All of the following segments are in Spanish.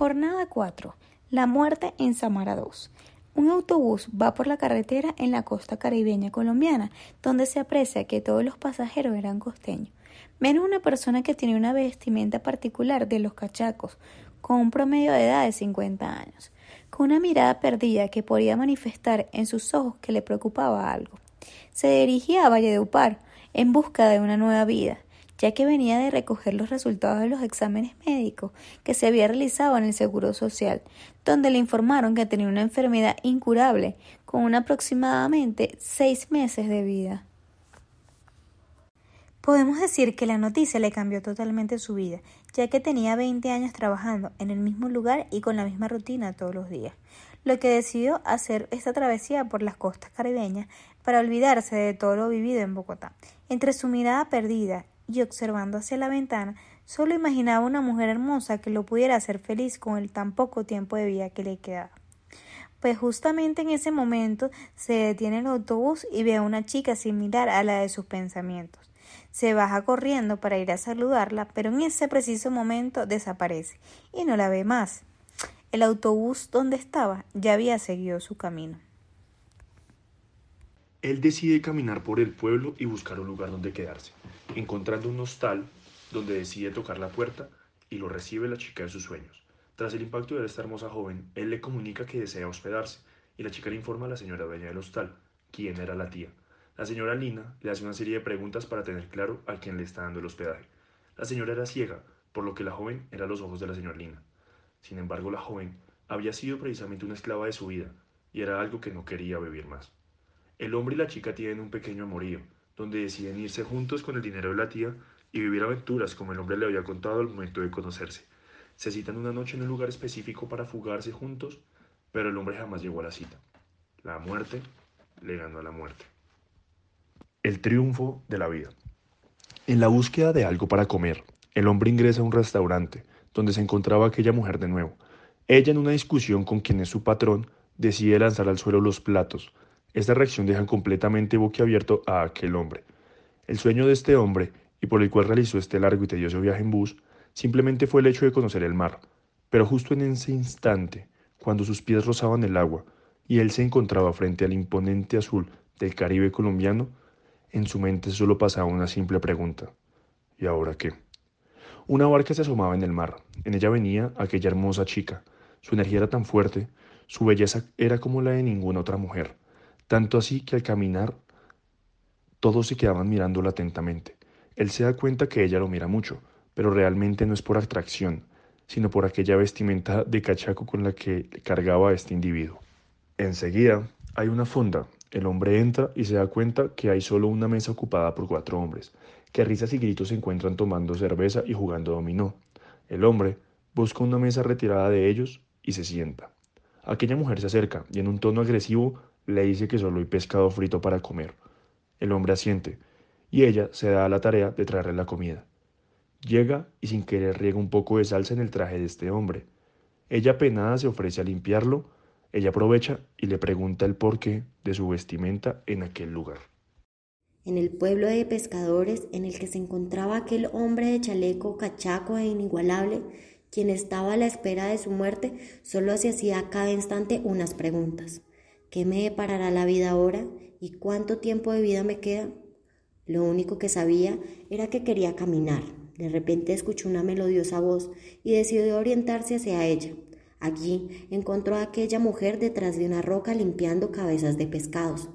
Jornada 4. La muerte en Samara 2. Un autobús va por la carretera en la costa caribeña colombiana, donde se aprecia que todos los pasajeros eran costeños, menos una persona que tiene una vestimenta particular de los cachacos, con un promedio de edad de 50 años, con una mirada perdida que podía manifestar en sus ojos que le preocupaba algo. Se dirigía a Valledupar en busca de una nueva vida, ya que venía de recoger los resultados de los exámenes médicos que se había realizado en el Seguro Social, donde le informaron que tenía una enfermedad incurable, con aproximadamente seis meses de vida. Podemos decir que la noticia le cambió totalmente su vida, ya que tenía 20 años trabajando en el mismo lugar y con la misma rutina todos los días, lo que decidió hacer esta travesía por las costas caribeñas para olvidarse de todo lo vivido en Bogotá. Entre su mirada perdida y observando hacia la ventana, solo imaginaba una mujer hermosa que lo pudiera hacer feliz con el tan poco tiempo de vida que le quedaba. Pues justamente en ese momento se detiene el autobús y ve a una chica similar a la de sus pensamientos. Se baja corriendo para ir a saludarla, pero en ese preciso momento desaparece y no la ve más. El autobús donde estaba ya había seguido su camino. Él decide caminar por el pueblo y buscar un lugar donde quedarse, encontrando un hostal donde decide tocar la puerta y lo recibe la chica de sus sueños. Tras el impacto de esta hermosa joven, él le comunica que desea hospedarse y la chica le informa a la señora dueña del hostal, quién era la tía. La señora Lina le hace una serie de preguntas para tener claro a quién le está dando el hospedaje. La señora era ciega, por lo que la joven era los ojos de la señora Lina. Sin embargo, la joven había sido precisamente una esclava de su vida y era algo que no quería vivir más. El hombre y la chica tienen un pequeño amorío, donde deciden irse juntos con el dinero de la tía y vivir aventuras como el hombre le había contado al momento de conocerse. Se citan una noche en un lugar específico para fugarse juntos, pero el hombre jamás llegó a la cita. La muerte le ganó a la muerte. El triunfo de la vida. En la búsqueda de algo para comer, el hombre ingresa a un restaurante donde se encontraba aquella mujer de nuevo. Ella, en una discusión con quien es su patrón, decide lanzar al suelo los platos, esta reacción deja completamente boquiabierto a aquel hombre. El sueño de este hombre, y por el cual realizó este largo y tedioso viaje en bus, simplemente fue el hecho de conocer el mar. Pero justo en ese instante, cuando sus pies rozaban el agua y él se encontraba frente al imponente azul del Caribe colombiano, en su mente solo pasaba una simple pregunta. ¿Y ahora qué? Una barca se asomaba en el mar. En ella venía aquella hermosa chica. Su energía era tan fuerte, su belleza era como la de ninguna otra mujer. Tanto así que al caminar todos se quedaban mirándola atentamente. Él se da cuenta que ella lo mira mucho, pero realmente no es por atracción, sino por aquella vestimenta de cachaco con la que cargaba a este individuo. Enseguida hay una fonda. El hombre entra y se da cuenta que hay solo una mesa ocupada por cuatro hombres, que risas y gritos se encuentran tomando cerveza y jugando dominó. El hombre busca una mesa retirada de ellos y se sienta. Aquella mujer se acerca y en un tono agresivo le dice que solo hay pescado frito para comer. El hombre asiente, y ella se da a la tarea de traerle la comida. Llega y sin querer riega un poco de salsa en el traje de este hombre. Ella penada se ofrece a limpiarlo, ella aprovecha y le pregunta el porqué de su vestimenta en aquel lugar. En el pueblo de pescadores en el que se encontraba aquel hombre de chaleco cachaco e inigualable, quien estaba a la espera de su muerte, solo se hacía a cada instante unas preguntas. ¿Qué me deparará la vida ahora? ¿Y cuánto tiempo de vida me queda? Lo único que sabía era que quería caminar. De repente escuchó una melodiosa voz y decidió orientarse hacia ella. Allí encontró a aquella mujer detrás de una roca limpiando cabezas de pescados.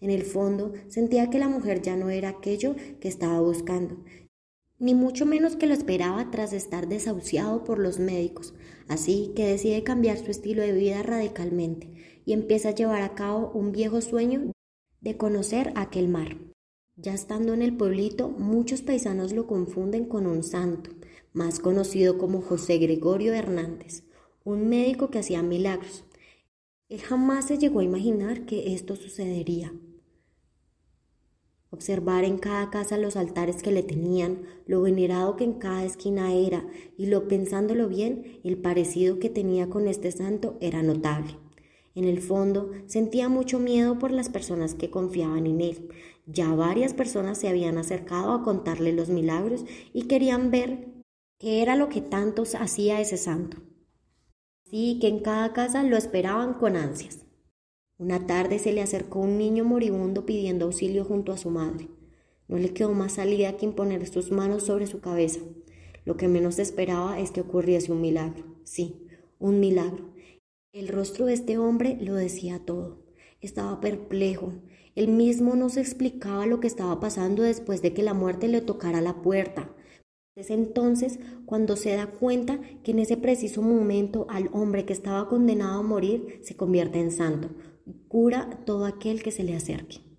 En el fondo sentía que la mujer ya no era aquello que estaba buscando, ni mucho menos que lo esperaba tras estar desahuciado por los médicos, así que decide cambiar su estilo de vida radicalmente y empieza a llevar a cabo un viejo sueño de conocer aquel mar. Ya estando en el pueblito, muchos paisanos lo confunden con un santo, más conocido como José Gregorio Hernández, un médico que hacía milagros. Él jamás se llegó a imaginar que esto sucedería observar en cada casa los altares que le tenían, lo venerado que en cada esquina era, y lo pensándolo bien, el parecido que tenía con este santo era notable. En el fondo sentía mucho miedo por las personas que confiaban en él. Ya varias personas se habían acercado a contarle los milagros y querían ver qué era lo que tantos hacía ese santo. Sí que en cada casa lo esperaban con ansias. Una tarde se le acercó un niño moribundo pidiendo auxilio junto a su madre. No le quedó más salida que imponer sus manos sobre su cabeza. Lo que menos esperaba es que ocurriese un milagro. Sí, un milagro. El rostro de este hombre lo decía todo. Estaba perplejo. Él mismo no se explicaba lo que estaba pasando después de que la muerte le tocara la puerta. Es entonces cuando se da cuenta que en ese preciso momento al hombre que estaba condenado a morir se convierte en santo, cura todo aquel que se le acerque.